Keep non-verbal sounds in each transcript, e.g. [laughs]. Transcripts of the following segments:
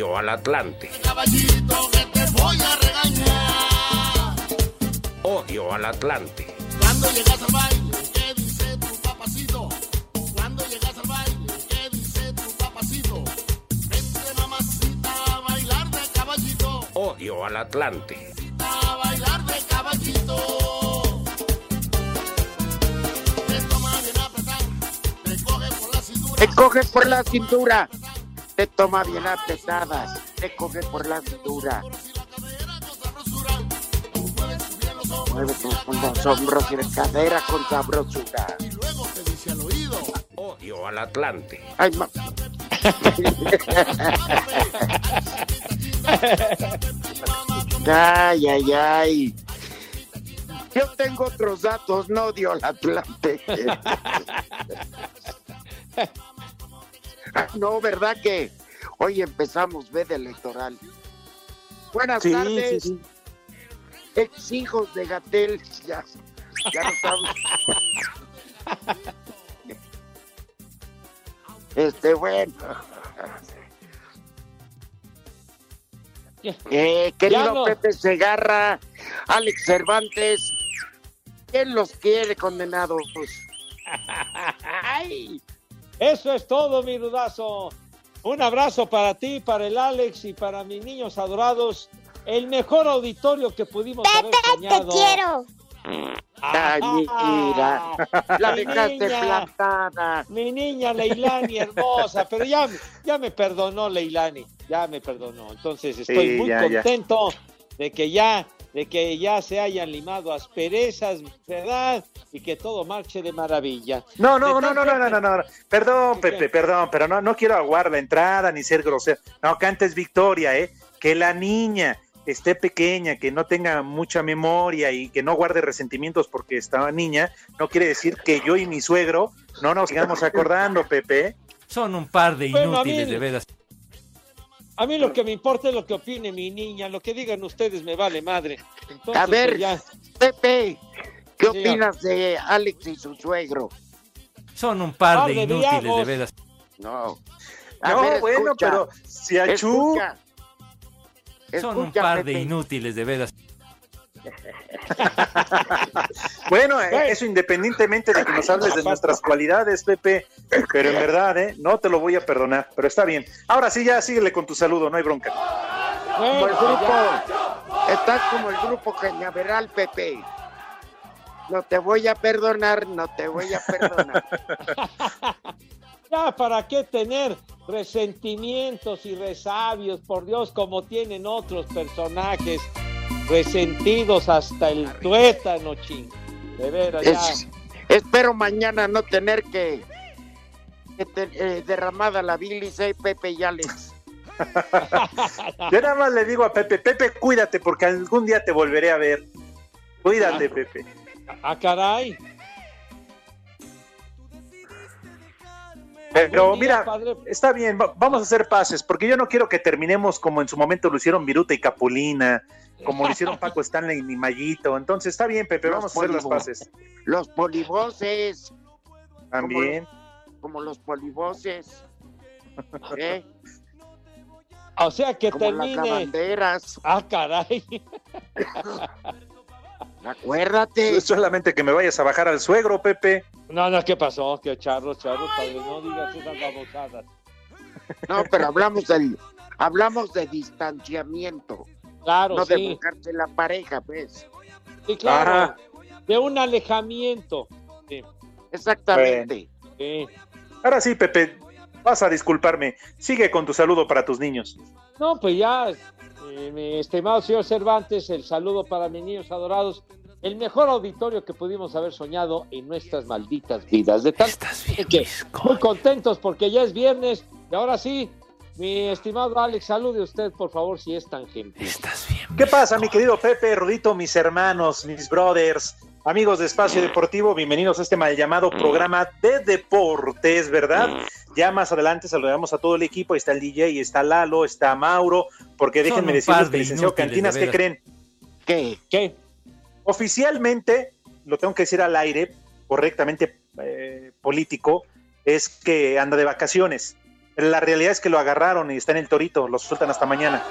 Odio al Atlante, Caballito, que te voy a regañar. odio al Atlante. Cuando llegas al baile, ¿qué dice tu papacito? Cuando llegas al baile, ¿qué dice tu papacito? Vente mamacita a bailar de caballito, Odio al Atlante. a bailar de caballito. Te toma bien apretado, te coge por la cintura. Te toma bien apretadas. Te coge por la cintura. Mueve tus con los hombros y la cadera con sabrosura. Y luego te dice al oído. Odio al Atlante. Ay, ma- [laughs] ay, ay, ay. Yo tengo otros datos, no odio al Atlante. [laughs] Ah, no, ¿verdad que hoy empezamos de electoral? Buenas Sí, tardes, sí, sí. ex hijos de Gatel. Ya, ya no estamos. Este, bueno. Eh, querido no. Pepe Segarra, Alex Cervantes, ¿quién los quiere condenados? [laughs] Ay, Eso es todo, mi rudazo. Un abrazo para ti, para el Alex y para mis niños adorados. El mejor auditorio que pudimos haber soñado. quiero. ay, mira, la Mi dejaste niña. plantada. Mi niña Leilani hermosa, pero ya, ya me perdonó Leilani, ya me perdonó. Entonces estoy Sí, muy ya, ya. contento de que ya, de que ya se hayan limado asperezas, ¿verdad? Y que todo marche de maravilla. No, no, no, no, no, no, no, no. Perdón, ¿Qué, Pepe, perdón, pero no, no quiero aguar la entrada ni ser grosero. No, que antes Victoria, ¿eh? Que la niña esté pequeña, que no tenga mucha memoria y que no guarde resentimientos porque estaba niña, no quiere decir que yo y mi suegro no nos sigamos acordando, Pepe. Son un par de Bueno, inútiles, mí- de veras. A mí lo que me importa es lo que opine mi niña, lo que digan ustedes me vale madre. Entonces, A ver, pues, ya. Pepe, ¿qué opinas de Alex y su suegro? Son un par de inútiles, de veras. No. A No, ver, bueno, escucha, pero si a Chu... Son un par de inútiles, de veras. Bueno, eh, eso independientemente de que nos hables de nuestras cualidades, Pepe, pero en verdad, ¿eh? No te lo voy a perdonar, pero está bien. Ahora sí, ya síguele con tu saludo, no hay bronca. Como el Bueno, grupo, estás como el grupo cañaveral, Pepe. No te voy a perdonar, no te voy a perdonar. [laughs] Ya, ¿para qué tener resentimientos y resabios, por Dios, como tienen otros personajes resentidos hasta el tuétano, ching. De veras. Es- espero mañana no tener que, que te- eh, derramada la bilis, eh, Pepe y Alex. [laughs] Yo nada más le digo a Pepe, Pepe, cuídate porque algún día te volveré a ver. Cuídate, Pepe. Ah, caray. Pero día, mira, padre. está bien, va- vamos a hacer pases, porque yo no quiero que terminemos como en su momento lo hicieron Viruta y Capulina, como lo hicieron Paco Stanley y Mayito. Entonces está bien, Pepe, Los vamos a hacer las pases. Los polivoces, También. como los polivoces. [laughs] ¿eh? O sea que Como las lavanderas. Ah, caray. Acuérdate. Solamente que me vayas a bajar al suegro, Pepe. No, no, ¿qué pasó? Que charros, charros, padre, no digas esas babosadas. No, pero hablamos del, hablamos de distanciamiento, Claro, no de sí, buscarse la pareja, ¿ves? sí, claro. Ajá. De un alejamiento. Sí, Exactamente. sí. Ahora sí, Pepe, vas a disculparme. Sigue con tu saludo para tus niños. No, pues ya, eh, mi estimado señor Cervantes, el saludo para mis niños adorados. El mejor auditorio que pudimos haber soñado en nuestras malditas vidas. De tal que muy contentos porque ya es viernes. Y ahora sí, mi estimado Alex, salude usted, por favor, si es tan gentil. ¿Qué pasa, mi querido Pepe, Rudito, mis hermanos, mis brothers, amigos de Espacio Deportivo? Bienvenidos a este mal llamado programa de deportes, ¿verdad? Ya más adelante saludamos a todo el equipo. Ahí está el DJ, está Lalo, está Mauro, porque déjenme decirles que de licenciado inútiles, Cantinas, ¿qué creen? ¿Qué? ¿Qué? Oficialmente, lo tengo que decir al aire, correctamente eh, político, es que anda de vacaciones. La realidad es que lo agarraron y está en el torito, lo sueltan hasta mañana.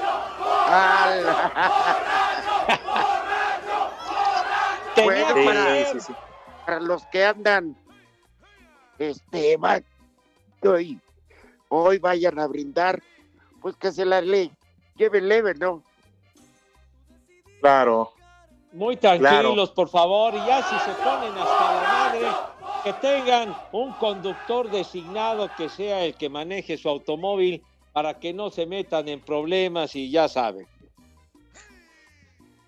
Bueno, para-. Sí, sí. Para los que andan, este, va- hoy, hoy vayan a brindar, pues que se la le lleven leve, ¿no? Claro. Muy tranquilos, por favor, y ya si se ponen hasta la madre, que tengan un conductor designado que sea el que maneje su automóvil para que no se metan en problemas y ya saben.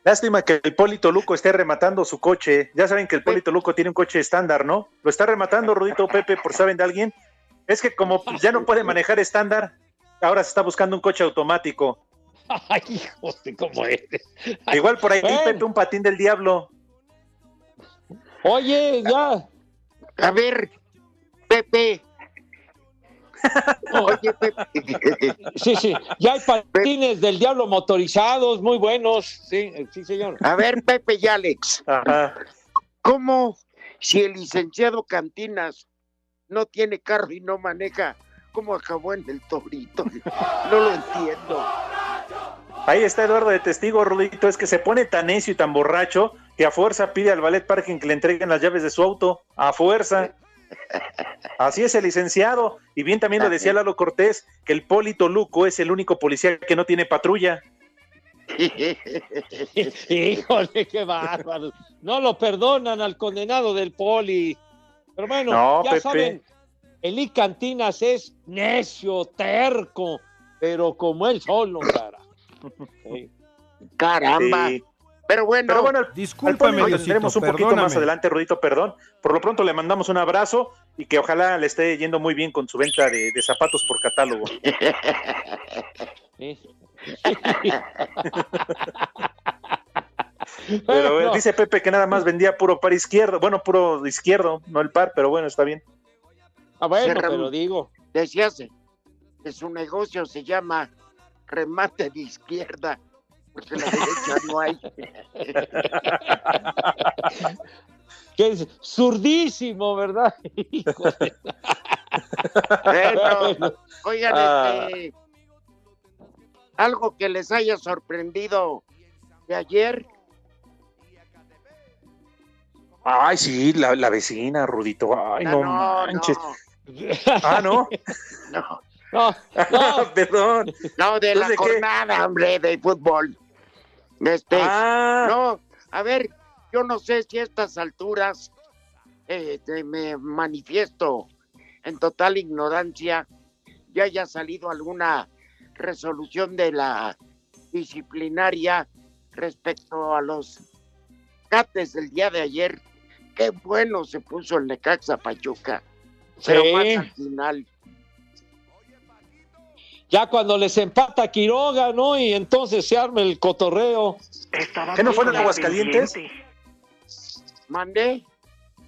Lástima que el Polito Luco esté rematando su coche. Ya saben que el Polito Luco tiene un coche estándar, ¿no? Lo está rematando Rudito Pepe, por saben de alguien. Es que como ya no puede manejar estándar, ahora se está buscando un coche automático. [laughs] Ay, hijo de cómo eres. Igual por ahí. Pepe, un patín del diablo. Oye, ya. A ver, Pepe. [laughs] Oye, Pepe. Sí, sí, ya hay patines del diablo motorizados, muy buenos. Sí, sí, señor. A ver, Pepe y Alex. Ajá. ¿Cómo si el licenciado Cantinas no tiene carro y no maneja? ¿Cómo acabó en el torito? No lo entiendo. Ahí está Eduardo de testigo, Rudito. Es que se pone tan necio y tan borracho que a fuerza pide al ballet parking que le entreguen las llaves de su auto. A fuerza. Así es el licenciado. Y bien también lo decía Lalo Cortés, que el Polito Luco es el único policía que no tiene patrulla. [laughs] Híjole, qué bárbaro. No lo perdonan al condenado del poli. Pero bueno, No, ya Pepe. saben, Eli Cantinas es necio, terco, pero como él solo, cara. [laughs] Sí. Caramba. Sí. Pero bueno, Pero bueno, Discúlpame, lo Diosito, tendremos un poquito más adelante, Rudito, perdón. Por lo pronto le mandamos un abrazo y que ojalá le esté yendo muy bien con su venta de, de zapatos por catálogo. Sí. [laughs] Pero Bueno, eh, dice Pepe que nada más vendía puro par izquierdo, bueno, puro izquierdo, no el par, pero bueno, está bien. ah, bueno, pero digo, decías que su negocio se llama remate de izquierda, porque la derecha no hay. [laughs] que es zurdísimo, ¿verdad? [laughs] Bueno, oigan, Ah. este, algo que les haya sorprendido de ayer, Ay, sí, la, la vecina, Rudito. Ay, no, Ah, no, manches. no, Ah, no. [laughs] no, No, no, Perdón. no, de la ¿Entonces qué? jornada, hombre, de fútbol. Este, Ah, No, a ver, yo no sé si a estas alturas eh, te- me manifiesto en total ignorancia ya haya salido alguna resolución de la disciplinaria respecto a los cates del día de ayer. Qué bueno se puso el Necaxa Pachuca. Pero Sí. más al final. Ya cuando les empata Quiroga, ¿no? Y entonces se arma el cotorreo. ¿Qué no fueron en Aguascalientes? Mandé.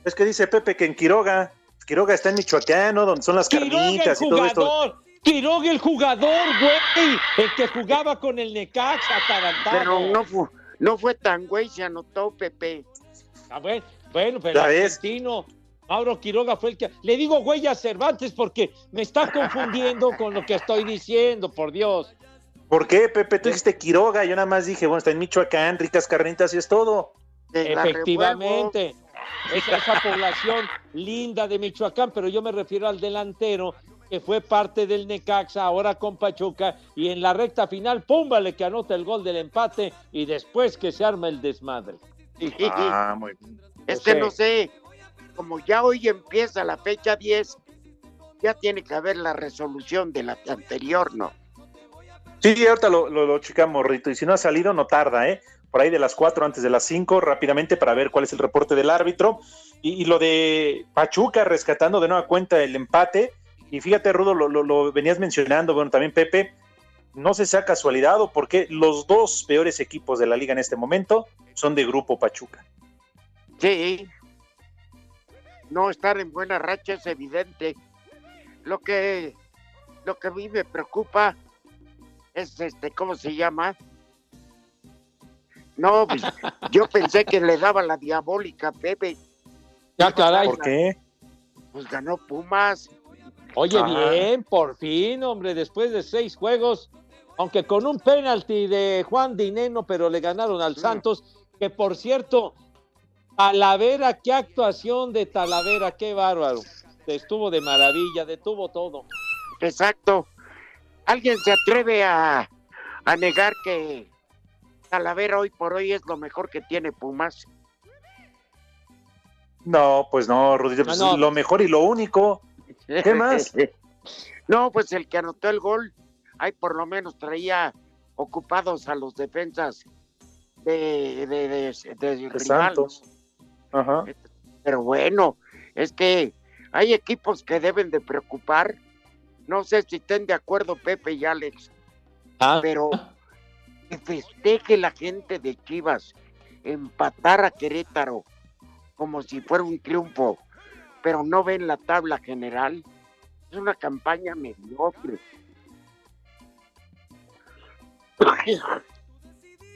Es que dice Pepe que en Quiroga, Quiroga está en Michoacán, ¿no? Donde son las Quiroga el carnitas y todo esto. jugador. Quiroga el jugador, güey. El que jugaba con el Necaxa atarantado. Pero no fue, no fue tan güey, se anotó Pepe. Ah, bueno, bueno, pero Ya ves. argentino. Mauro Quiroga fue el que. Le digo güey a Cervantes porque me está confundiendo con lo que estoy diciendo, por Dios. ¿Por qué, Pepe? Tú dijiste Quiroga, yo nada más dije, bueno, está en Michoacán, ricas carnitas y es todo. Efectivamente. Esa, esa población linda de Michoacán, pero yo me refiero al delantero que fue parte del Necaxa, ahora con Pachuca, y en la recta final, púmbale que anota el gol del empate y después que se arma el desmadre. Ah, muy bien. Es No que sé. no sé, como ya hoy empieza la fecha 10, ya tiene que haber la resolución de la anterior, ¿no? Sí, ahorita lo, lo, lo checamos, Rito, y si no ha salido, no tarda, ¿eh? Por ahí de las 4 antes de las 5, rápidamente para ver cuál es el reporte del árbitro. Y, y lo de Pachuca rescatando de nueva cuenta el empate. Y fíjate, Rudo, lo, lo- venías mencionando, bueno, también Pepe, no si sea casualidad o porque los dos peores equipos de la liga en este momento son de Grupo Pachuca. Sí. No estar en buena racha es evidente. Lo que, lo que a mí me preocupa es este, ¿cómo se llama? No, pues, yo pensé que le daba la diabólica Pepe. Ya, caray. ¿Por qué? Pues ganó Pumas. Oye, Ah. bien, por fin, hombre, después de seis juegos, aunque con un penalti de Juan Dineno, pero le ganaron al Santos, que por cierto, Talavera, qué actuación de Talavera, qué bárbaro. Estuvo de maravilla, detuvo todo. Exacto. ¿Alguien se atreve a, a negar que Talavera hoy por hoy es lo mejor que tiene Pumas? No, pues no, Rudito, pues no. lo mejor y lo único. ¿Qué más? [laughs] no, pues el que anotó el gol, ahí por lo menos traía ocupados a los defensas de, de, de, de De rival. Ajá. Pero bueno, es que hay equipos que deben de preocupar. No sé si estén de acuerdo Pepe y Alex, Ah, pero que festeje la gente de Chivas empatar a Querétaro como si fuera un triunfo, pero no ven la tabla general. Es una campaña mediocre.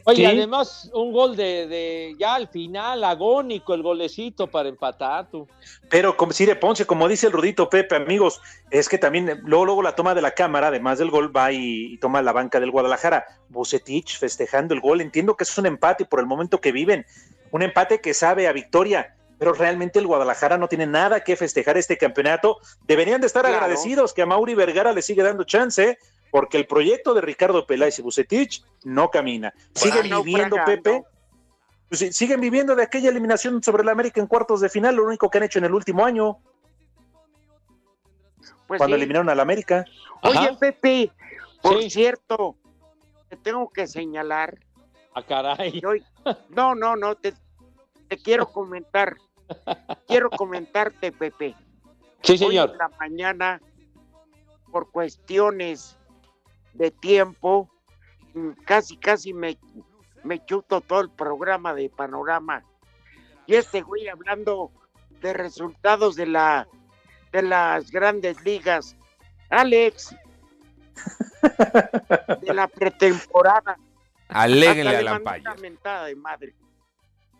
Oye, Sí. además, un gol de, de ya al final, agónico, el golecito para empatar, tú. Pero como Cire Ponce, como dice el Rudito Pepe, amigos, es que también eh, luego, luego la toma de la cámara, además del gol, va y, y toma la banca del Guadalajara. Bucetich festejando el gol. Entiendo que es un empate por el momento que viven. Un empate que sabe a victoria. Pero realmente el Guadalajara no tiene nada que festejar este campeonato. Deberían de estar Claro. agradecidos que a Mauri Vergara le sigue dando chance, porque el proyecto de Ricardo Peláez y Bucetich no camina. Siguen Bueno, viviendo. Pepe, pues siguen viviendo de aquella eliminación sobre el América en cuartos de final, lo único que han hecho en el último año, Pues cuando sí. eliminaron al América. Oye, Ajá. Pepe, por Sí. cierto, te tengo que señalar. A caray. hoy- No, no, no, te, te quiero comentar. Quiero comentarte, Pepe. Sí, Hoy señor. en la mañana, por cuestiones de tiempo, mm, casi, casi me, me chuto todo el programa de Panorama. Y este güey hablando de resultados de la de las grandes ligas. Alex, de la pretemporada. Aléguenle a una mentada de madre.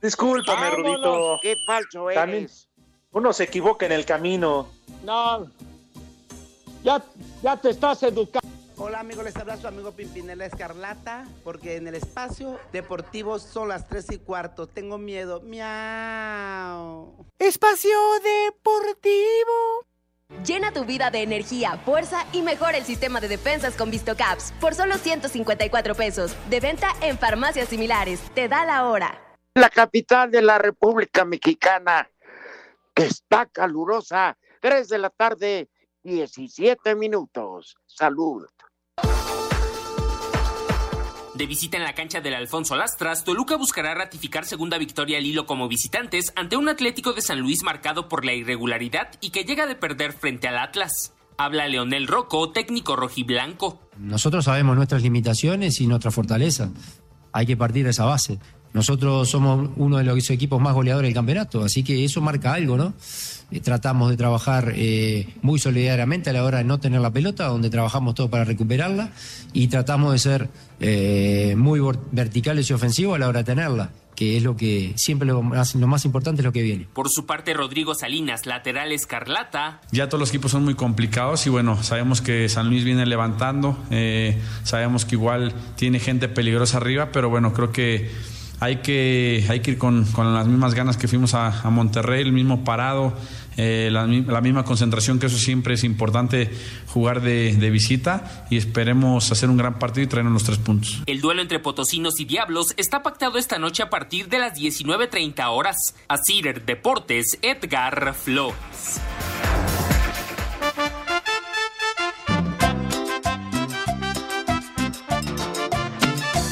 Discúlpame, Vámonos. Rudito. Qué falso También- eres. Uno se equivoca en el camino. No. Ya, ya te estás educando. Hola amigos, les habla su amigo Pimpinela Escarlata, porque en el espacio deportivo son las 3 y cuarto. Tengo miedo. Miau. Espacio deportivo. Llena tu vida de energía, fuerza y mejora el sistema de defensas con VistoCaps por solo 154 pesos. De venta en farmacias similares. Te da la hora. La capital de la República Mexicana, que está calurosa. 3 de la tarde 17 minutos. Salud. De visita en la cancha del Alfonso Lastras, Toluca buscará ratificar segunda victoria al hilo como visitantes ante un Atlético de San Luis marcado por la irregularidad y que llega de perder frente al Atlas. Habla Leonel Rocco, técnico rojiblanco. Nosotros sabemos nuestras limitaciones y nuestra fortaleza. Hay que partir de esa base. Nosotros somos uno de los equipos más goleadores del campeonato, así que eso marca algo, ¿no? Eh, tratamos de trabajar eh, muy solidariamente a la hora de no tener la pelota, donde trabajamos todo para recuperarla, y tratamos de ser eh, muy verticales y ofensivos a la hora de tenerla, que es lo que siempre lo más, lo más importante es lo que viene. Por su parte, Rodrigo Salinas, lateral escarlata, Ya todos los equipos son muy complicados y bueno, sabemos que San Luis viene levantando, eh, sabemos que igual tiene gente peligrosa arriba, pero bueno, creo que hay que, hay que ir con, con las mismas ganas que fuimos a, a Monterrey, el mismo parado, eh, la misma concentración, que eso siempre es importante jugar de, de visita y esperemos hacer un gran partido y traernos los tres puntos. El duelo entre potosinos y diablos está pactado esta noche a partir de las 19.30 horas. A Cider Deportes, Edgar Flores.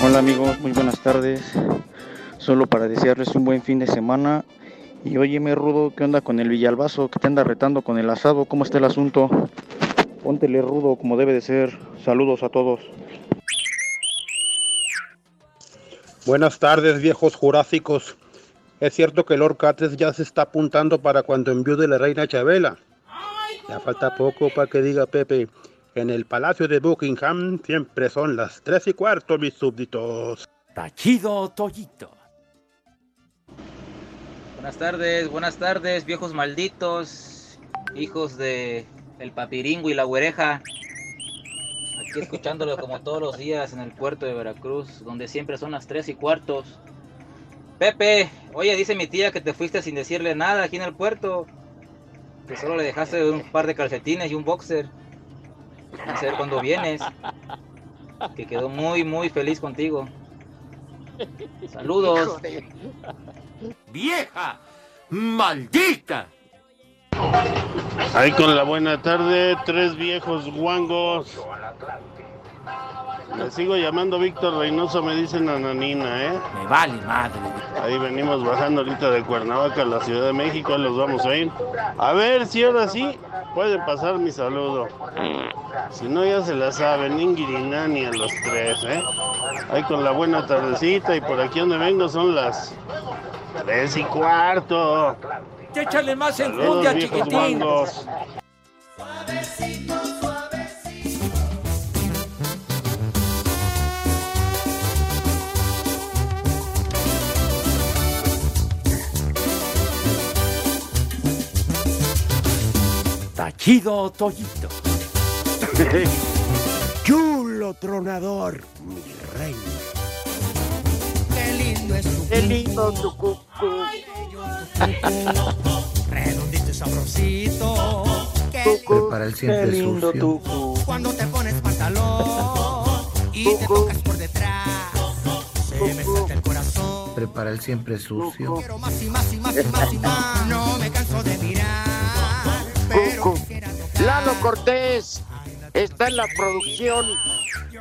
Hola amigos, muy buenas tardes. Solo para desearles un buen fin de semana. Y óyeme Rudo, ¿qué onda con el Villalbazo que te anda retando con el asado? ¿Cómo está el asunto? Póntele Rudo como debe de ser. Saludos a todos. Buenas tardes, viejos jurásicos. Es cierto que Lord Cates ya se está apuntando para cuando enviude la reina Chabela. Ya falta poco para que diga Pepe. En el palacio de Buckingham siempre son las tres y cuarto, mis súbditos. Tachido Toyito. Buenas tardes, buenas tardes, viejos malditos, hijos de el papiringo y la güereja. Aquí escuchándolo como todos los días en el puerto de Veracruz, donde siempre son las tres y cuartos. Pepe, oye, dice mi tía que te fuiste sin decirle nada aquí en el puerto. Que solo le dejaste un par de calcetines y un boxer. A ver cuándo vienes. Que quedó muy, muy feliz contigo. Saludos. ¡Vieja! ¡Maldita! Ahí con la buena tarde, tres viejos guangos. Me sigo llamando Víctor Reynoso, me dicen Ananina, ¿eh? Me vale madre. Ahí venimos bajando ahorita de Cuernavaca a la Ciudad de México, los vamos a ir. A ver si ahora sí puede pasar mi saludo. Si no, ya se la saben, Ingirinani a los tres, ¿eh? Ahí con la buena tardecita y por aquí donde vengo son las tres y cuarto. Échale más enjundia, chiquitín. guangos. Tachido Toyito. Chulo [laughs] tronador, mi rey. Qué lindo es tu Qué lindo tu cucú. redondito y sabrosito. Qué, Prepara el siempre qué lindo sucio. tu Cuando te pones pantalón y te tocas por detrás, se me salta el corazón. Prepara el siempre sucio. Quiero más y más y más y más y más. No me canso de mirar, pero Cucu. Lalo Cortés está en la producción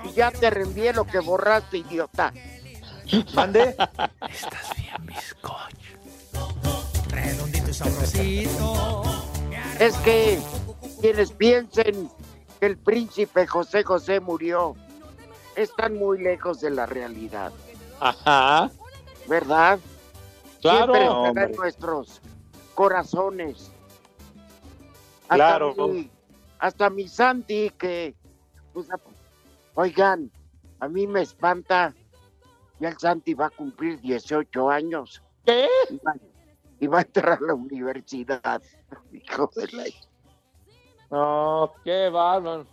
y ya te reenvié lo que borraste, idiota. ¿Mande? redondito y sabrosito. Es que quienes piensen que el príncipe José José murió están muy lejos de la realidad, Ajá. ¿verdad? Claro. Siempre estará en nuestros corazones. Hasta Claro. Mi, hasta mi Santi que, pues, oigan, a mí me espanta, ya el Santi va a cumplir 18 años. ¿Qué? Y va, y va a entrar a la universidad. Hijo de la... No, qué bárbaro.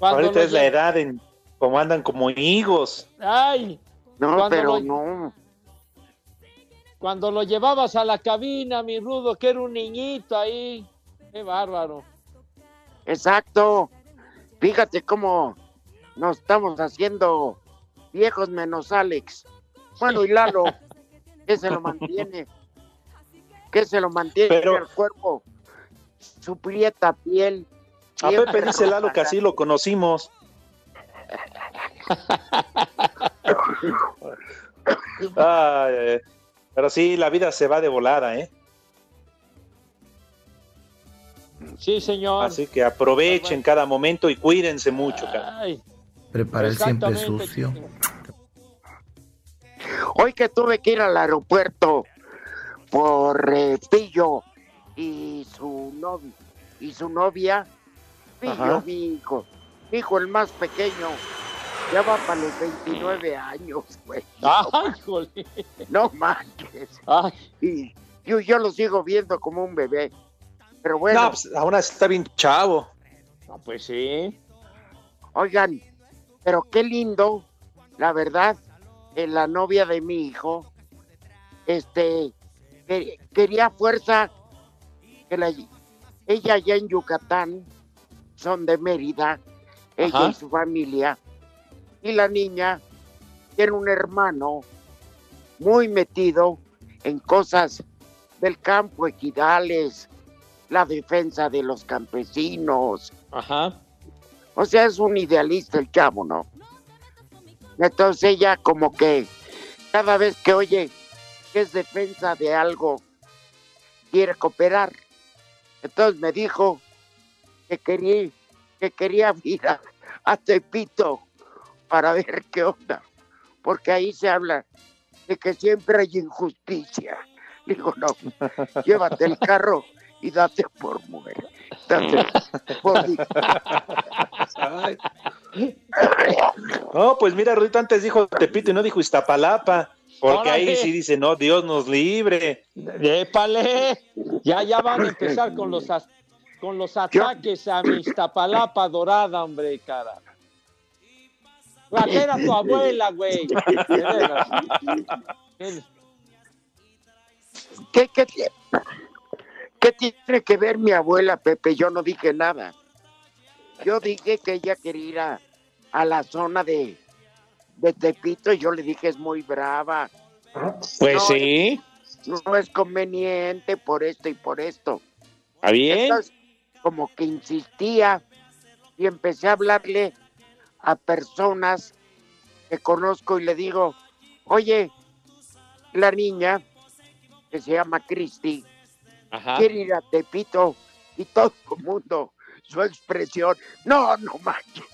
Ahorita es la edad en como andan como higos. Ay. No, pero lo- no. Cuando lo llevabas a la cabina, mi rudo, que era un niñito ahí. Qué bárbaro. Exacto. Fíjate cómo nos estamos haciendo viejos menos Alex. Bueno, y Lalo, [laughs] que se lo mantiene. Que se lo mantiene Pero- en el cuerpo. Su prieta piel. A Pepe dice Lalo que así lo conocimos. [laughs] Ay, eh, pero sí, la vida se va de volada, ¿eh? Sí, señor. Así que aprovechen cada momento y cuídense mucho, cara. Prepara el siempre sucio. Hoy que tuve que ir al aeropuerto por eh, Pillo y su novia y su novia, Pillo, Ajá. mi hijo, mi hijo el más pequeño, ya va para los 29 años, güey. [laughs] Ay, jole. No manches. Ay, Y yo, yo lo sigo viendo como un bebé. Pero bueno, No, pues, aún así está bien chavo. no, pues sí. oigan, pero qué lindo, la verdad, la novia de mi hijo, este, que- quería fuerza que la, ella allá en Yucatán, son de Mérida, ella Ajá. y su familia, y la niña tiene un hermano muy metido en cosas del campo, equidales, la defensa de los campesinos, Ajá. o sea, es un idealista el chavo, ¿no? Entonces ella como que cada vez que oye que es defensa de algo, quiere cooperar. Entonces me dijo que quería, que quería ir a, a Tepito para ver qué onda, porque ahí se habla de que siempre hay injusticia. Digo, no, llévate el carro y date por mujer. Date por. No, pues mira, Rudito antes dijo Tepito y no dijo Iztapalapa. Porque ahí sí dice, no, Dios nos libre. Épale. Ya, ya van a empezar con los, con los ataques a mi Iztapalapa dorada, hombre, cara. Ratera tu abuela, güey. ¿Qué, qué, tie- qué tiene que ver mi abuela, Pepe? Yo no dije nada. Yo dije que ella quería ir a, a la zona de, de Tepito y yo le dije es muy brava. Pues No, sí. No es conveniente por esto y por esto. Está bien. Entonces, como que insistía y empecé a hablarle a personas que conozco y le digo, oye, la niña que se llama Cristi Ajá. quiere ir a Tepito y todo el mundo, su expresión, no, no manches.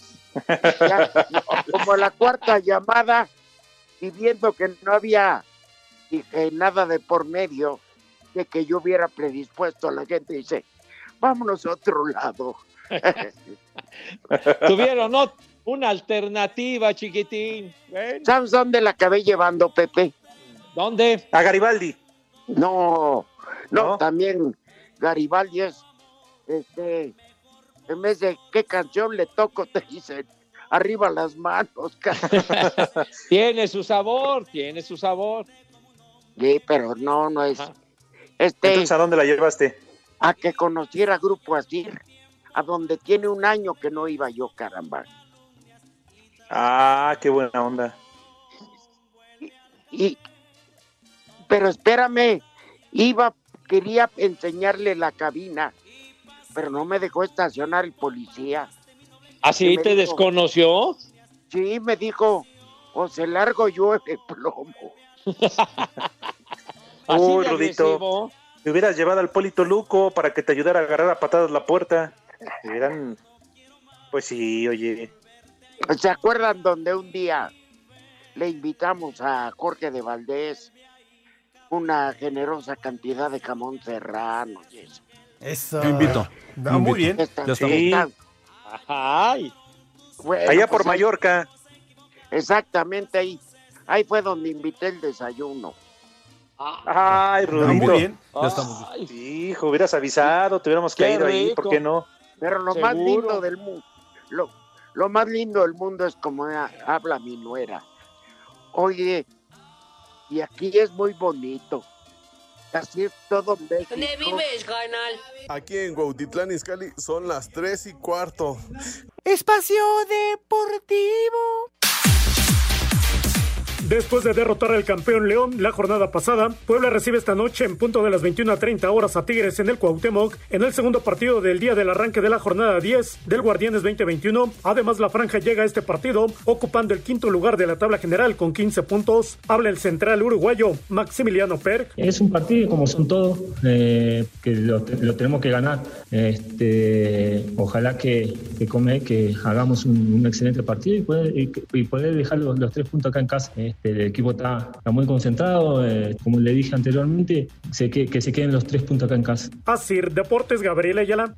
Ya, no, como la cuarta llamada y viendo que no había dije, nada de por medio de que yo hubiera predispuesto a la gente, dice, vámonos a otro lado. [laughs] Tuvieron ¿no? una alternativa, chiquitín. ¿Sabes dónde la acabé llevando, Pepe? ¿Dónde? A Garibaldi. No, no, ¿No? también Garibaldi es, este, en vez de qué canción le toco, [laughs] te dicen, arriba las manos. [laughs] Tiene su sabor, tiene su sabor. Sí, pero no, no es. Este, Entonces, ¿a dónde la llevaste? a que conociera Grupo Asir, a donde tiene un año que no iba yo, caramba. Ah, qué buena onda. Y, pero espérame, iba, quería enseñarle la cabina, pero no me dejó estacionar el policía. ¿Así te dijo- desconoció? Sí, me dijo, o se largo yo [laughs] [laughs] de plomo. Así Uy, Rudito. Te hubieras llevado al Polito Luco para que te ayudara a agarrar a patadas la puerta. Eran... Pues sí, oye. ¿Se acuerdan donde un día le invitamos a Jorge de Valdés una generosa cantidad de jamón serrano y eso? Eso. Yo invito. No, muy bien. Esta- Ya estamos. esta- Ay, bueno, Allá pues por ahí- Mallorca. Exactamente ahí. Ahí fue donde invité el desayuno. Ay, No, Rudito. muy bien. Ya estamos. ay, Hijo, hubieras avisado, te hubiéramos Qué caído ahí. ¿por qué no? Pero lo más lindo del mundo, lo, lo más lindo del mundo es como ha- habla mi nuera. Oye, y aquí es muy bonito. Así es todo México. carnal? Aquí en Cuautitlán Izcalli son las 3 y cuarto. Espacio Deportivo. Después de derrotar al campeón León la jornada pasada, Puebla recibe esta noche en punto de las 21 a 30 horas a Tigres en el Cuauhtémoc en el segundo partido del día del arranque de la jornada 10 del Guardianes 2021. Además, la franja llega a este partido ocupando el quinto lugar de la tabla general con 15 puntos. Habla el central uruguayo Maximiliano Per. Es un partido como son todos, eh, que lo, tenemos que ganar. Este, ojalá que, que, come, que hagamos un, excelente partido y poder, y, dejar los, tres puntos acá en casa. Este, el equipo está, está muy concentrado, eh, como le dije anteriormente, sé que, que se queden los tres puntos acá en casa. Así, Deportes, Gabriel Ayala.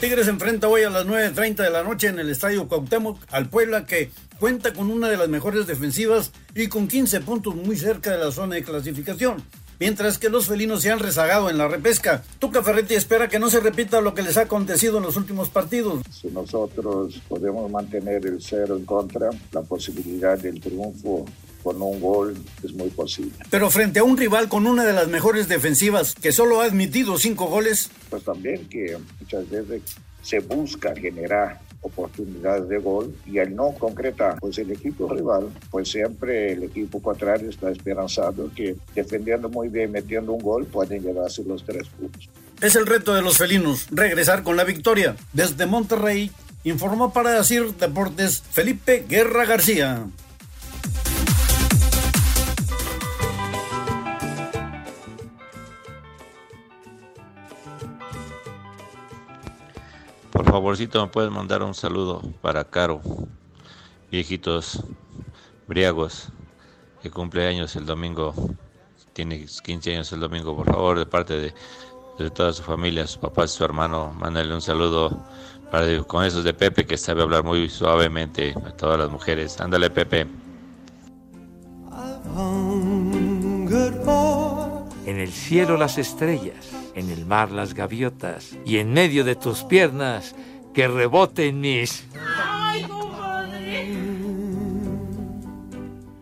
Tigres enfrenta hoy a las 9.30 de la noche en el Estadio Cuauhtémoc al Puebla que cuenta con una de las mejores defensivas y con 15 puntos muy cerca de la zona de clasificación. Mientras que los felinos se han rezagado en la repesca, Tuca Ferretti espera que no se repita lo que les ha acontecido en los últimos partidos. Si nosotros podemos mantener el cero en contra, la posibilidad del triunfo con un gol es muy posible. Pero frente a un rival con una de las mejores defensivas, que solo ha admitido cinco goles. Pues también que muchas veces se busca generar oportunidades de gol y al no concretar pues el equipo rival pues siempre el equipo contrario está esperanzado que defendiendo muy bien metiendo un gol pueden llevarse los tres puntos. Es el reto de los felinos regresar con la victoria. Desde Monterrey informó para decir Deportes Felipe Guerra García favorcito, me puedes mandar un saludo para Caro, viejitos briagos, que cumple años el domingo, tiene 15 años el domingo, por favor, de parte de, de toda su familia, su papá y su hermano, mándale un saludo para, con esos de Pepe, que sabe hablar muy suavemente a todas las mujeres. Ándale, Pepe. En el cielo las estrellas, en el mar las gaviotas, y en medio de tus piernas que reboten mis...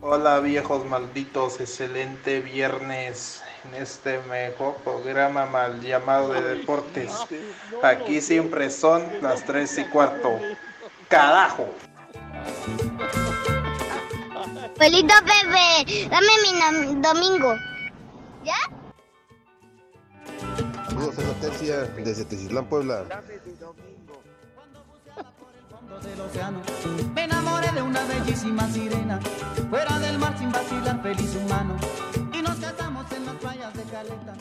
Hola viejos malditos, excelente viernes en este mejor programa mal llamado de deportes. Aquí siempre son las tres y cuarto. ¡Carajo! Abuelito Pepe, dame mi domingo. ¿Ya? Saludos a Tercia desde Tecislán, Puebla. del océano. Me enamoré de una bellísima sirena, fuera del mar sin vacilar, feliz humano. Y nos casamos en las playas de Caleta.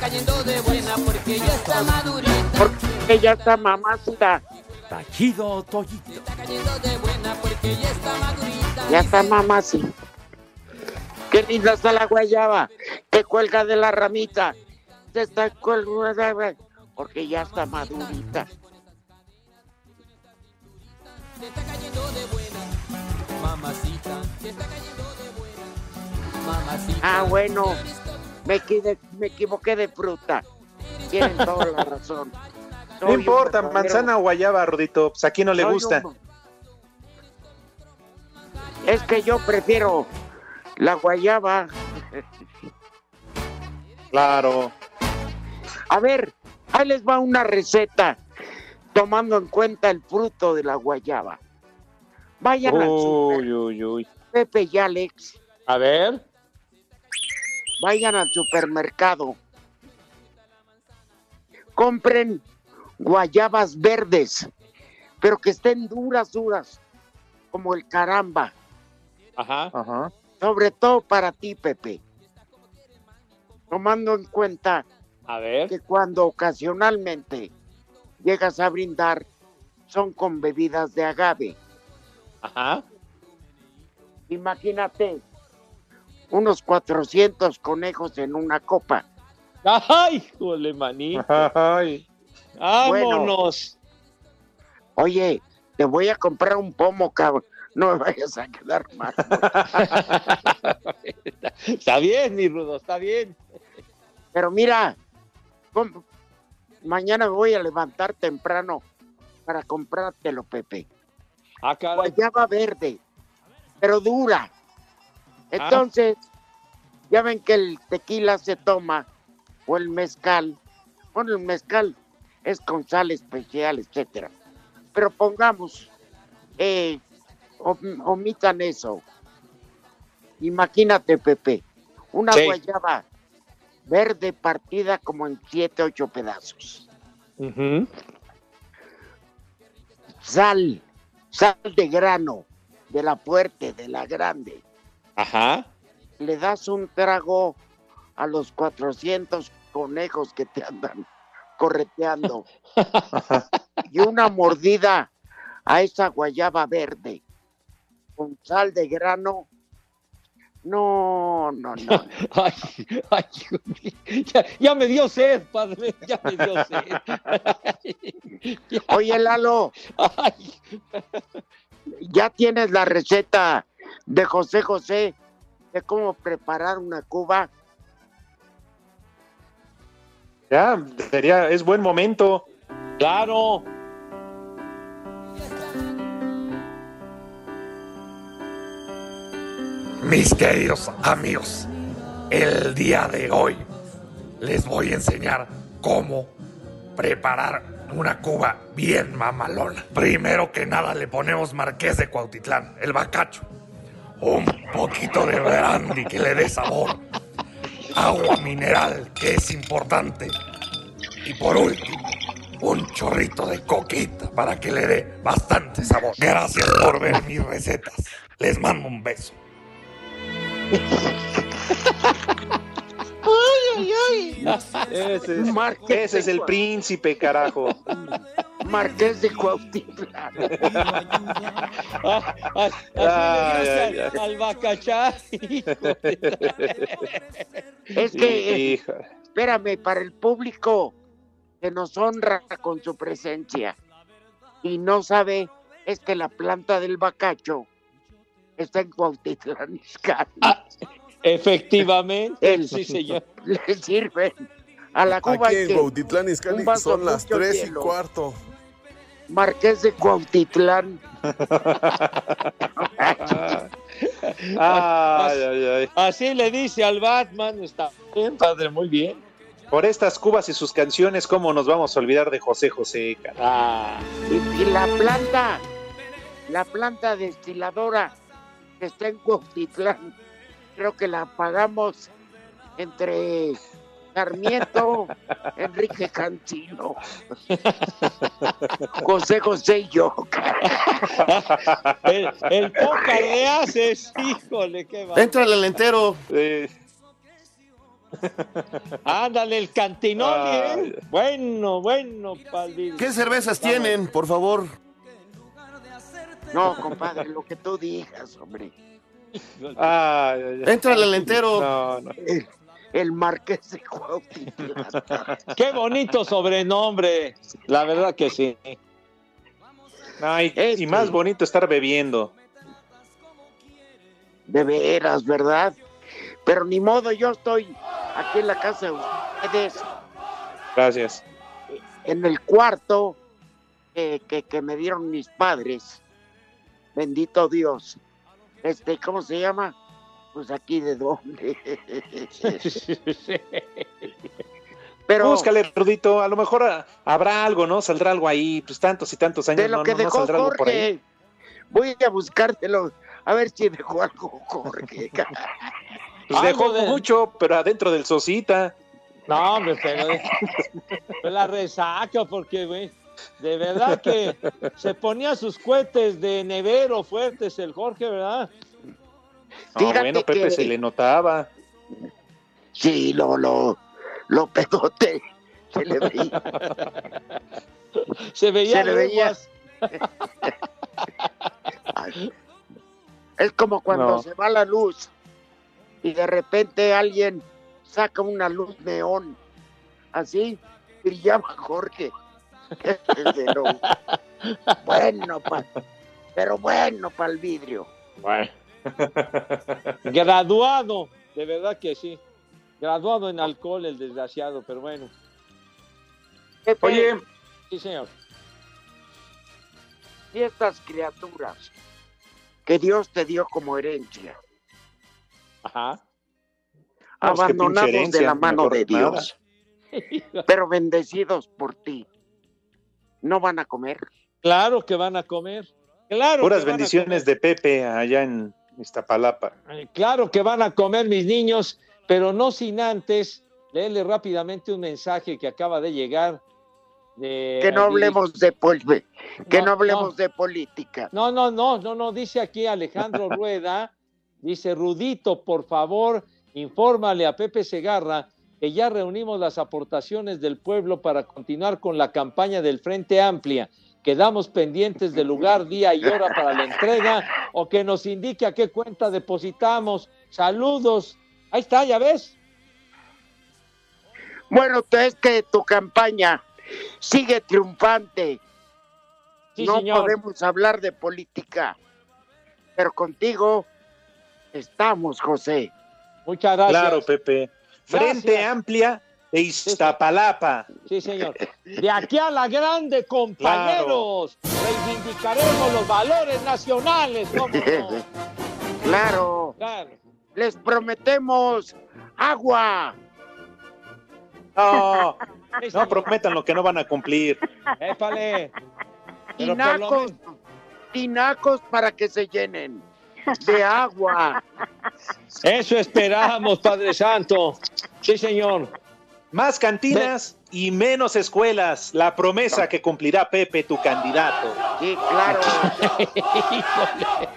Cayendo de buena porque ya está madurita. Porque ya está mamacita. Tachido Toyito. Está cayendo de buena porque ya está madurita. Ya está mamacita. Qué linda está la guayaba que cuelga de la ramita. Se está colgando porque ya está madurita. Se está cayendo de buena. Mamacita. Se está cayendo de buena. Mamacita. Ah, bueno. Me, me equivoqué de fruta. Tienen toda la razón. [laughs] No Soy importa, verdadero- manzana o guayaba, Rodito, pues aquí no le Soy gusta. un- Es que yo prefiero la guayaba. [laughs] Claro. A ver, ahí les va una receta tomando en cuenta el fruto de la guayaba. Vayan al super, Uy, uy, uy. Pepe y Alex, A ver. Vayan al supermercado. Compren guayabas verdes, pero que estén duras, duras, como el caramba. Ajá. Ajá. Sobre todo para ti, Pepe. Tomando en cuenta A ver. que cuando ocasionalmente llegas a brindar son con bebidas de agave. Ajá. Imagínate unos 400 conejos en una copa. ¡Ay, jole, manito! Ay. ¡Vámonos! Oye, te voy a comprar un pomo, cabrón. No me vayas a quedar mal. [laughs] está bien, mi Rudo, está bien. Pero mira, mañana me voy a levantar temprano para comprártelo, Pepe. Ah, caray. Guayaba verde, pero dura. Entonces, ya ven que el tequila se toma, o el mezcal. Bueno, el mezcal es con sal especial, etcétera. Pero pongamos, eh, om- omitan eso. Imagínate, Pepe, una Sí. guayaba verde partida como en siete, ocho pedazos. Sal, sal de grano, de la fuerte, de la grande. Ajá. Le das un trago a los 400 conejos que te andan correteando. [laughs] y una mordida a esa guayaba verde con sal de grano. No, no, no. [laughs] Ay, ay, ya, ya me dio sed, padre, ya me dio sed. Oye, Lalo, [laughs] ya tienes la receta de José José de cómo preparar una cuba. Ya, sería, es buen momento. Claro. Mis queridos amigos, el día de hoy les voy a enseñar cómo preparar una cuba bien mamalona. Primero que nada le ponemos marqués de Cuautitlán, el bacacho. Un poquito de brandy que le dé sabor. Agua mineral que es importante. Y por último, un chorrito de coquita para que le dé bastante sabor. Gracias por ver mis recetas. Les mando un beso. [laughs] ¡Ay, ay, Ese es, Marqués ese es de el príncipe, carajo. Marqués de Cuautitlán. Ay, le Ay, al, bacachá. Es que, eh, espérame, para el público que nos honra con su presencia y no sabe, es que la planta del bacacho está en Cuautitlán. Efectivamente, El- sí, señor. [laughs] Le sirven a la Cuba Aquí en que- vaso son las 3 y cuarto. Marqués de Cuautitlán. [laughs] Ay, ay, ay. Así le dice al Batman, está bien, padre, muy bien. Por estas cubas y sus canciones, ¿cómo nos vamos a olvidar de José José? Ah, Y, y la planta, la planta destiladora que está en Cuautitlán, creo que la pagamos entre Sarmiento, [laughs] Enrique Cancino, José José y yo. el, el pócar de haces, híjole, qué va. Entrale al entero. Eh, Ándale, el cantinón, Ay. ¿eh? Bueno, bueno, Palvin. ¿Qué cervezas tienen, por favor? No, compadre, lo que tú digas, hombre. Al entero. No, no. El, el Marqués de Cuautitlán. Qué bonito sobrenombre, la verdad que sí. Ay, Este. Y más bonito estar bebiendo. De veras, ¿verdad? Pero ni modo, yo estoy aquí en la casa de ustedes, Gracias. en el cuarto que me dieron mis padres. Bendito Dios. Este, ¿cómo se llama? Pues aquí de dónde. [laughs] Pero Búscale, Rudito. A lo mejor ah, habrá algo, ¿no? Saldrá algo ahí. Pues tantos y tantos años. de lo no, que no, no dejó saldrá algo por ahí. Voy a buscártelo, a ver si dejó algo Jorge. [laughs] Pues dejó de- mucho, pero adentro del Sosita. No, hombre, pero pues [laughs] la resaca, porque, güey, de verdad que se ponía sus cohetes de nevero fuertes el Jorge, ¿verdad? No, Fíjate bueno, Pepe que- se le notaba. Sí, lo, lo, lo pedote. Se le veía. Se veía Se le veía. Ay. Es como cuando No. se va la luz y de repente alguien saca una luz neón. Así brillaba Jorge. [laughs] Bueno, pa- pero bueno para el vidrio. [laughs] Graduado, de verdad que sí. Graduado en alcohol el desgraciado, pero bueno. Oye, Sí, señor. y estas criaturas que Dios te dio como herencia, Ajá. Abandonados de la mano de nada. Dios, [laughs] pero bendecidos por ti, ¿no van a comer? Claro que van a comer. Claro puras que van a bendiciones de Pepe allá en Iztapalapa. Eh, Claro que van a comer mis niños, pero no sin antes leerle rápidamente un mensaje que acaba de llegar. De, Que no hablemos de que No, no hablemos no. de política. No, no, no, no, no, dice aquí Alejandro [laughs] Rueda, dice Rudito, por favor, infórmale a Pepe Segarra que ya reunimos las aportaciones del pueblo para continuar con la campaña del Frente Amplia. Quedamos pendientes del lugar, día y hora para la entrega o que nos indique a qué cuenta depositamos. Saludos. Ahí está, ya ves. Bueno, es que tu campaña sigue triunfante. Sí, no señor. podemos hablar de política, pero contigo estamos, José. Muchas gracias. Claro, Pepe. Frente Gracias. Amplia de Iztapalapa. Sí, señor. De aquí a la grande, compañeros, reivindicaremos los valores nacionales. ¿cómo no? Claro, Claro. les prometemos agua. No, [laughs] no prometan lo que no van a cumplir. Épale. Tinacos, tinacos para que se llenen de agua. Eso esperamos, Padre Santo. Sí, señor. Más cantinas y menos escuelas. La promesa que cumplirá Pepe, tu candidato. Sí, claro. [laughs]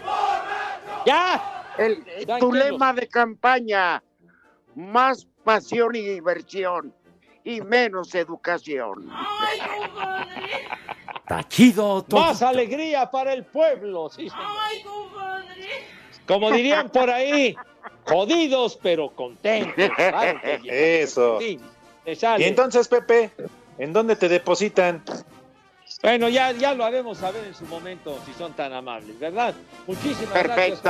¡Ya! El, tu lema de campaña, más pasión y diversión y menos educación. Está chido todo. Más alegría para el pueblo. Sí, señor. Como dirían por ahí, jodidos pero contentos. Eso. Sí, te sale. Y entonces, Pepe, ¿en dónde te depositan? Bueno, ya, ya lo haremos saber en su momento, si son tan amables, ¿verdad? Muchísimas gracias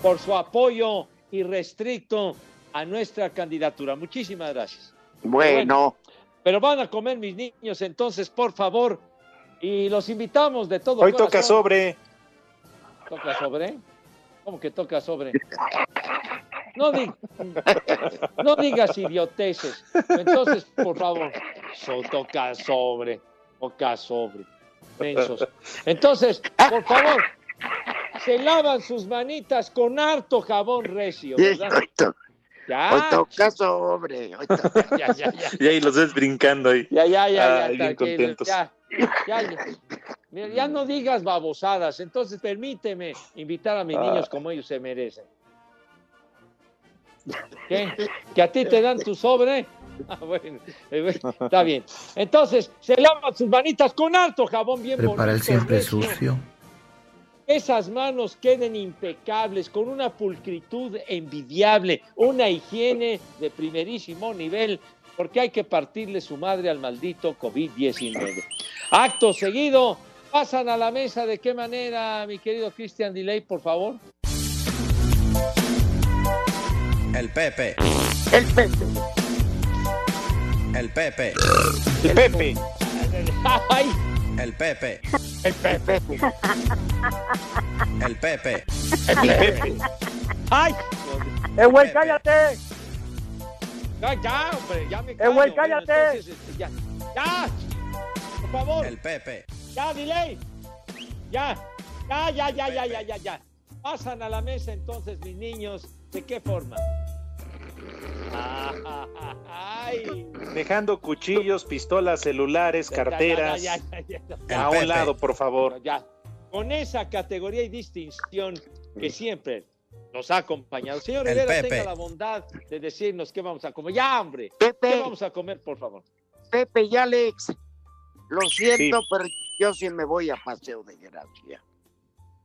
por su apoyo irrestricto a nuestra candidatura. Muchísimas gracias. Bueno, Pero van a comer mis niños, entonces, por favor, y los invitamos de todo Hoy corazón. toca sobre. ¿Toca sobre? ¿Cómo que toca sobre? No, di- no digas idioteces. Entonces, por favor, so- toca sobre, toca sobre. mensos. Entonces, por favor, se lavan sus manitas con harto jabón recio, hoy, to- Ya, hoy toca sobre. hoy to- ya, ya, ya. Y ahí los ves brincando ahí. Ya, ya, ya, ya, Ay, bien contentos. ya, ya, ya. Mira, ya no digas babosadas, entonces permíteme invitar a mis Ah. niños como ellos se merecen. ¿Qué? ¿Que a ti te dan tu sobre? [laughs] Ah, bueno, eh, bueno, está bien. Entonces, se lavan sus manitas con alto jabón bien Prepara el bonito, siempre recio. sucio. Esas manos queden impecables, con una pulcritud envidiable, una higiene de primerísimo nivel, porque hay que partirle su madre al maldito COVID-19. Acto seguido, pasan a la mesa. ¿De qué manera, mi querido Christian Delay, por favor? El Pepe, El Pepe. el Pepe, El Pepe. ¡Ay! el Pepe, El Pepe. el Pepe. El Pepe. ¡Ay! ¡Eh, güey, cállate! Ya, ya, hombre, ya me ¡Eh, callo. güey, Bueno, cállate! entonces, este, ya, ya, por favor. El Pepe, Ya, delay. Ya, ya, ya, ya, ya, ya, ya, ya. Pasan a la mesa entonces, mis niños. ¿De qué forma? [laughs] Ay. Dejando cuchillos, pistolas, celulares, Ya, ya, carteras. ya, ya, ya, ya. A un lado, por favor. Ya. Con esa categoría y distinción que siempre nos ha acompañado. Señor El Rivera, Pepe. tenga la bondad de decirnos qué vamos a comer. Ya, hombre. Pepe. ¿Qué vamos a comer, por favor? Pepe y Alex, lo siento, Sí. pero yo sí me voy a paseo de gracia.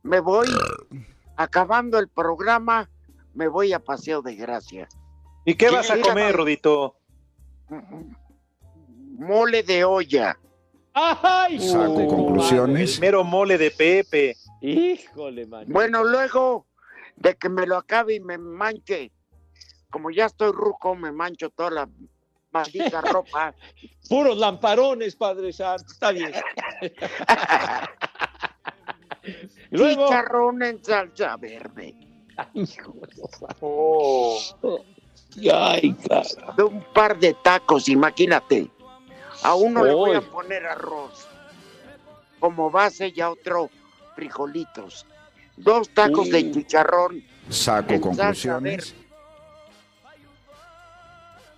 Me voy, acabando el programa, me voy a paseo de gracia. ¿Y qué vas a comer, Rodito? Mole de olla. ¡Ay! Saco conclusiones. El mero mole de Pepe. Híjole, man. Bueno, luego de que me lo acabe y me manche, como ya estoy ruco, me mancho toda la maldita [laughs] ropa. Puros lamparones, Padre Santo. Está bien. [laughs] Luego- Chicharrón en salsa verde. Oh. Ay, cara. De un par de tacos, imagínate. A uno le voy a poner arroz como base y a otro frijolitos. Dos tacos de chicharrón. Saco conclusiones.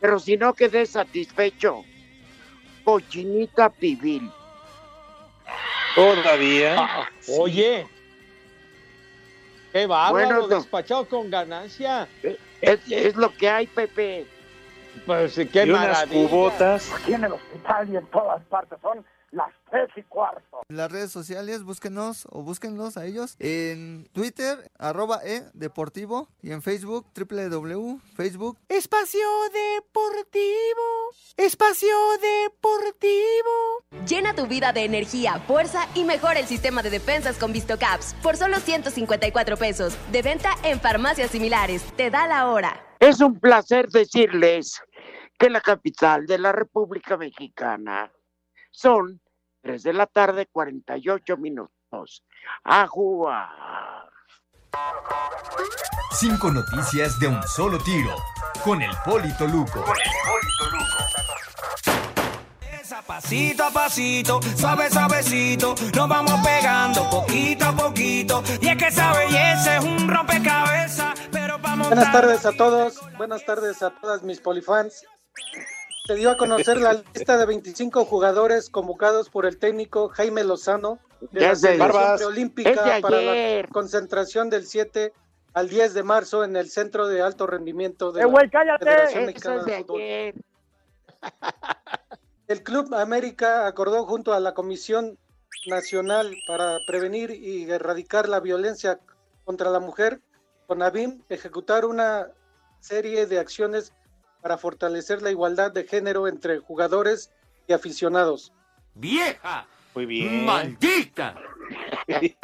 Pero si no quedé satisfecho, cochinita pibil. Todavía. Ah, Oye. Qué bárbaro, Bueno, no. despachado con ganancia. Es, es lo que hay, Pepe. Pues qué y unas maravilla. cubotas. Aquí en el hospital y en todas partes son las tres y cuarto. En las redes sociales, búsquenos o búsquenlos a ellos en Twitter, arroba e deportivo y en Facebook, www.facebook. Espacio Deportivo. Espacio Deportivo. Llena tu vida de energía, fuerza y mejora el sistema de defensas con VistoCaps por solo 154 pesos. De venta en farmacias similares. Te da la hora. Es un placer decirles que la capital de la República Mexicana son 3 de la tarde, 48 minutos. A jugar. Cinco noticias de un solo tiro. Con el Polito Luco. Pasito a pasito, suave suavecito, nos vamos pegando poquito a poquito. Y es que esa belleza es un rompecabezas, pero vamos Buenas tardes a todos, buenas tardes a todas mis polifans. Se dio a conocer la [laughs] lista de 25 jugadores convocados por el técnico Jaime Lozano de Ya la selección Barbas. preolímpica Es de para la ayer. concentración del 7 al 10 de marzo en el Centro de Alto Rendimiento de ¡Eh, la! Federación Eso Mexicana es de de Fútbol. ayer. El Club América acordó junto a la Comisión Nacional para Prevenir y Erradicar la Violencia contra la Mujer, CONAVIM, ejecutar una serie de acciones para fortalecer la igualdad de género entre jugadores y aficionados. ¡Vieja! Muy bien. ¡Maldita! [laughs]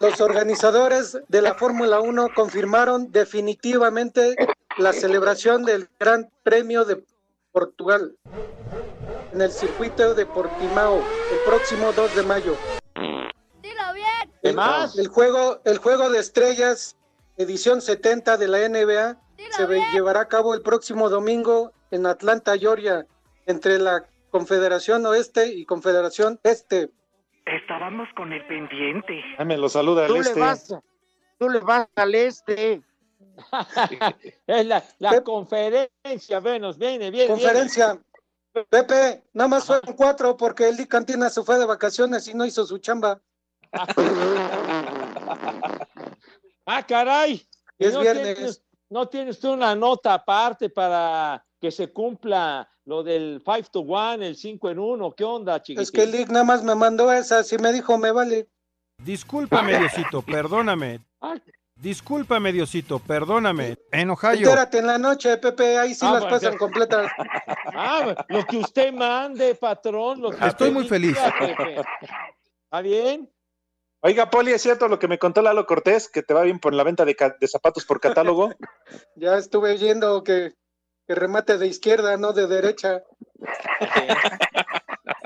Los organizadores de la Fórmula 1 confirmaron definitivamente la celebración del Gran Premio de Portugal en el circuito de Portimao el próximo 2 de mayo. Dilo bien. El, más? el juego, el juego de estrellas, edición 70 de la NBA, se llevará a cabo el próximo domingo en Atlanta, Georgia, entre la Confederación Oeste y Confederación Este. Estábamos con el pendiente. Ah, me lo saluda Tú al le este. vas, tú le vas al este. [laughs] Es la, la conferencia, Venus, viene, viene. Conferencia. Pepe, nada más fueron cuatro porque el Cantina se fue de vacaciones y no hizo su chamba. [laughs] Ah, caray. Es ¿No viernes. Tienes, ¿No tienes tú una nota aparte para que se cumpla lo del 5 to 1, el 5 en 1? ¿Qué onda, chiquitín? Es que el Lee nada más me mandó esa, si me dijo me vale. Discúlpame, Diosito, perdóname. Discúlpame, Diosito, perdóname. En Ohio. Entérate en la noche, Pepe, ahí sí Ah, las bueno. pasan completas. [laughs] Ah, lo que usted mande, patrón. Lo que Estoy muy feliz. diga, Pepe. ¿Está bien? Oiga, Poli, ¿es cierto lo que me contó Lalo Cortés? Que te va bien por la venta de, zapatos por catálogo. [laughs] Ya estuve viendo que, que remate de izquierda, no de derecha. [laughs]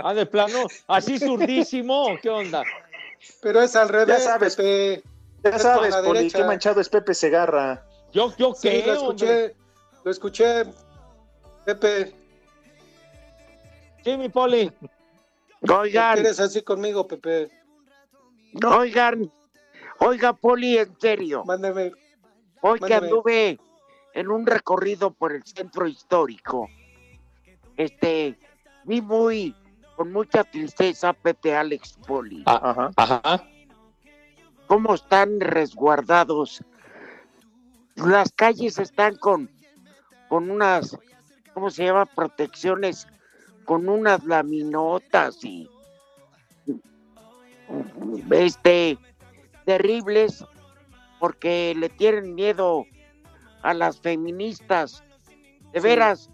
Ah, de plano, así zurdísimo, ¿qué onda? Pero es al revés, Ya sabes, Pepe. Ya Es sabes, Poli, derecha. qué manchado es Pepe Segarra. Yo, yo Sí, qué, lo escuché, lo escuché, Pepe. Sí, mi Poli. ¿Por Oigan, qué eres así conmigo, Pepe? Oigan, oiga, Poli, en serio. Mándame. Hoy que anduve en un recorrido por el centro histórico, este, vi muy, con mucha tristeza, Pepe Alex Poli. Ajá. Ajá. cómo están resguardados. Las calles están con, con unas, ¿cómo se llama? Protecciones, con unas laminotas y este terribles porque le tienen miedo a las feministas. De veras,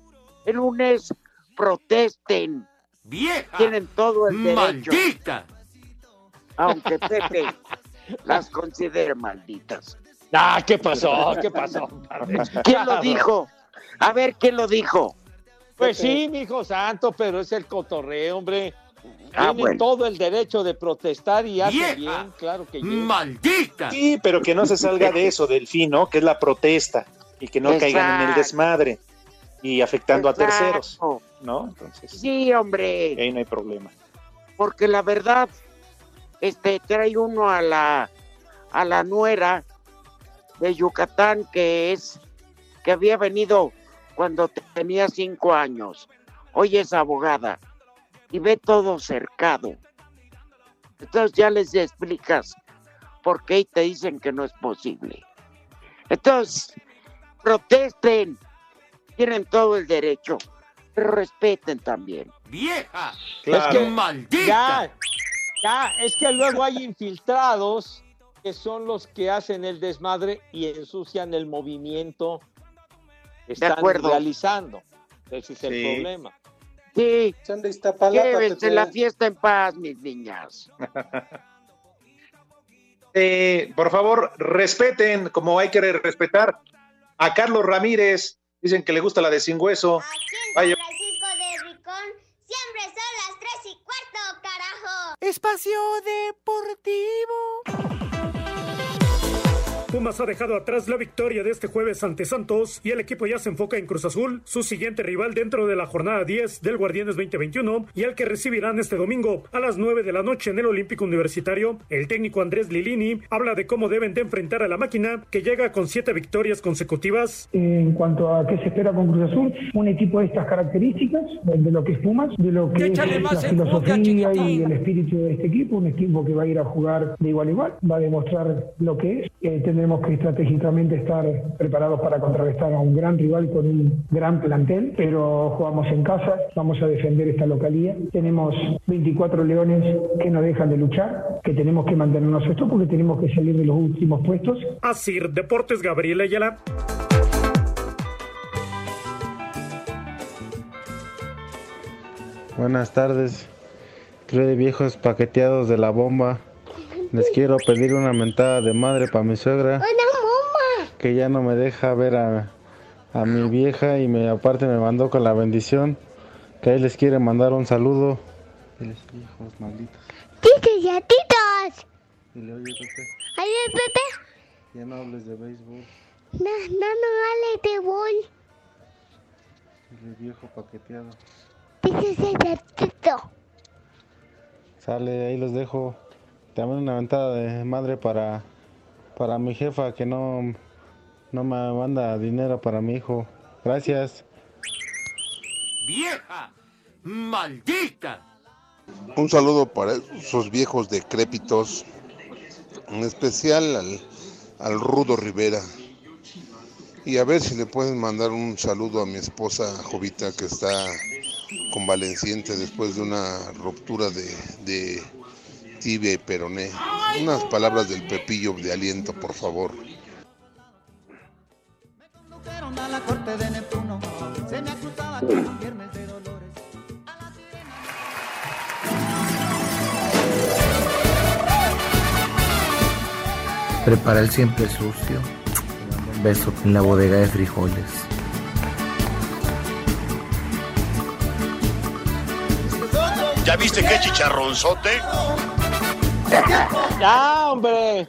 el lunes protesten. ¡Vieja! Tienen todo el derecho. ¡Maldita! Aunque [laughs] Pepe las considere malditas. Ah, ¿qué pasó? ¿Qué pasó? ¿Quién lo dijo? A ver, ¿quién lo dijo? Pues sí, mi hijo santo, pero es el cotorreo, hombre. Ah, Tiene bueno. todo el derecho de protestar y hace ¡Vieja! bien, claro que llega. ¡Maldita! Sí, pero que no se salga de eso, del fin, ¿no? Que es la protesta y que no caigan en el desmadre y afectando a terceros, ¿no? Entonces, Sí, hombre. ahí no hay problema. porque la verdad, este, trae uno a la, a la nuera de Yucatán que es, que había venido cuando tenía cinco años. Hoy es abogada y ve todo cercado. Entonces ya les explicas por qué y te dicen que no es posible. Entonces, protesten, tienen todo el derecho, pero respeten también. ¡Vieja! Es que ¡Maldita! Ya, ya, es que luego hay infiltrados que son los que hacen el desmadre y ensucian el movimiento que están acuerdo. realizando. Ese es el Sí. problema. Sí, Son de Iztapalapa, llévense la fiesta en paz, mis niñas. [laughs] Eh, por favor, respeten, como hay que respetar a Carlos Ramírez. Dicen que le gusta la de sin hueso. Vaya, Francisco de Ricón, siempre son las tres y cuarto, carajo. Espacio Deportivo. Pumas ha dejado atrás la victoria de este jueves ante Santos y el equipo ya se enfoca en Cruz Azul, su siguiente rival dentro de la jornada 10 del Guardianes 2021 y al que recibirán este domingo a las 9 de la noche en el Olímpico Universitario. El técnico Andrés Lilini habla de cómo deben de enfrentar a la máquina que llega con siete victorias consecutivas. En cuanto a qué se espera con Cruz Azul, un equipo de estas características, de lo que es Pumas, de lo que es Échale la más enfoque a filosofía y el espíritu de este equipo, un equipo que va a ir a jugar de igual a igual, va a demostrar lo que es. Eh, tendremos que estratégicamente estar preparados para contrarrestar a un gran rival con un gran plantel, pero jugamos en casa, vamos a defender esta localía. Tenemos 24 leones que no dejan de luchar, que tenemos que mantenernos esto porque tenemos que salir de los últimos puestos Asir Deportes Gabriel Ayala. Buenas tardes, creo de viejos paqueteados de la bomba. Les quiero pedir una mentada de madre para mi suegra, que ya no me deja ver a, a mi vieja y me aparte me mandó con la bendición, que ahí les quiere mandar un saludo. Diles, viejos malditos. Titos y atitos. Dile, oye, Pepe, Ay, Pepe. ya no hables de béisbol, No, no, no, ale de bol. dile viejo paqueteado. Titos y. Sale, ahí los dejo. También una ventada de madre para, para mi jefa que no, no me manda dinero para mi hijo. Gracias. ¡Vieja! ¡Maldita! Un saludo para esos viejos decrépitos, en especial al, al Rudo Rivera. Y a ver si le pueden mandar un saludo a mi esposa Jovita, que está convaleciente después de una ruptura de, de tibia y peroné. Unas palabras del Pepillo de aliento, por favor. Fueron a la corte de Neptuno, se me acusaba con un viernes de dolores. Prepara el siempre sucio. Un beso en la bodega de frijoles. ¿Ya viste qué chicharronzote? Ya, hombre.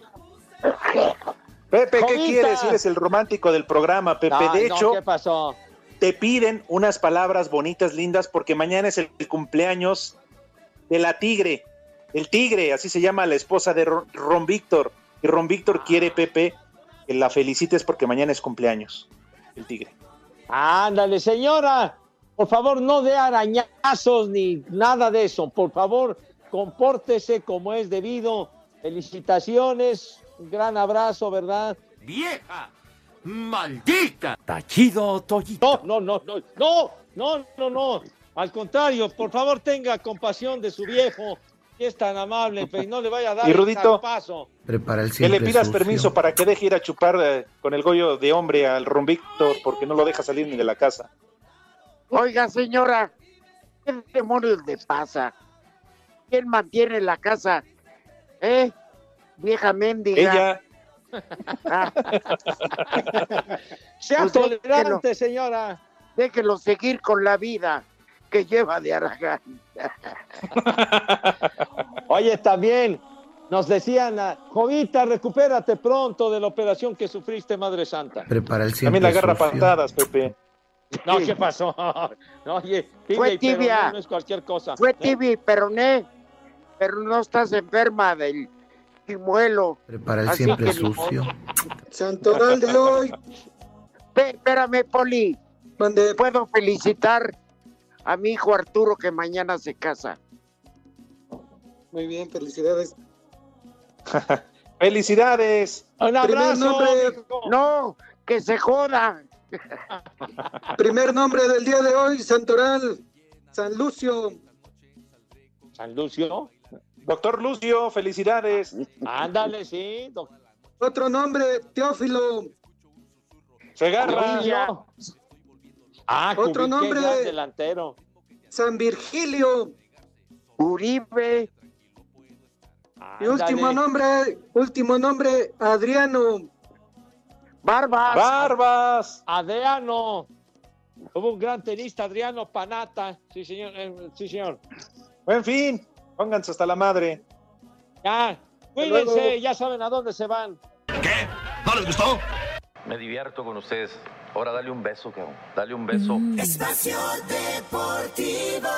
Pepe, ¿qué Jovita. quieres? Eres el romántico del programa, Pepe. No, de no, hecho, ¿qué pasó? te piden unas palabras bonitas, lindas, porque mañana es el cumpleaños de la tigre. El tigre, así se llama la esposa de Ron, Ron Víctor. Y Ron Víctor quiere, Pepe, que la felicites porque mañana es cumpleaños. El tigre. Ándale, señora. Por favor, no dé arañazos ni nada de eso. Por favor, compórtese como es debido. Felicitaciones. Un gran abrazo, ¿verdad? ¡Vieja! ¡Maldita! Tachido Toyito. No, no, no, no, no, no, no, no. Al contrario, por favor, tenga compasión de su viejo. Es tan amable, pero no le vaya a dar Y el Rudito. paso. Prepara el Que le pidas sucio. permiso para que deje ir a chupar eh, con el goyo de hombre al Víctor porque no lo deja salir ni de la casa. Oiga, señora, ¿qué demonios le pasa? ¿Quién mantiene la casa? ¿Eh? Vieja mendiga. Ella. Ah. [laughs] Sea Pues tolerante, déjelo. señora. déjelo seguir con la vida que lleva de Aragán. [laughs] Oye, también nos decían, ah, Jovita, recupérate pronto de la operación que sufriste, Madre Santa. Prepara el También la agarra patadas, Pepe. No, ¿qué pasó? [laughs] No, oye, tibia Fue y tibia. no es cualquier cosa. Fue ¿eh? tibi, peroné, pero no estás enferma del chimuelo. Prepara el siempre sucio. Santoral de hoy. Ve, espérame, Poli. Mande. Puedo felicitar a mi hijo Arturo que mañana se casa. Muy bien, felicidades. [laughs] ¡Felicidades! Un abrazo. nombre. No, que se joda. [laughs] primer nombre del día de hoy, Santoral. San Lucio. San Lucio. Doctor Lucio, felicidades. Ándale, sí. doc- Otro nombre, Teófilo. Segarra. Ah, Otro nombre. delantero. San Virgilio. Uribe, Y último nombre, último nombre, Adriano. Barbas. Barbas. Adriano. Hubo un gran tenista, Adriano Panata. Sí, señor. eh, sí, señor. En fin, pónganse hasta la madre. Ya, cuídense, ya saben a dónde se van. ¿Qué? ¿No les gustó? Me divierto con ustedes. Ahora dale un beso, cabrón. Dale un beso. Espacio Deportivo.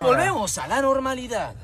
Volvemos a la normalidad.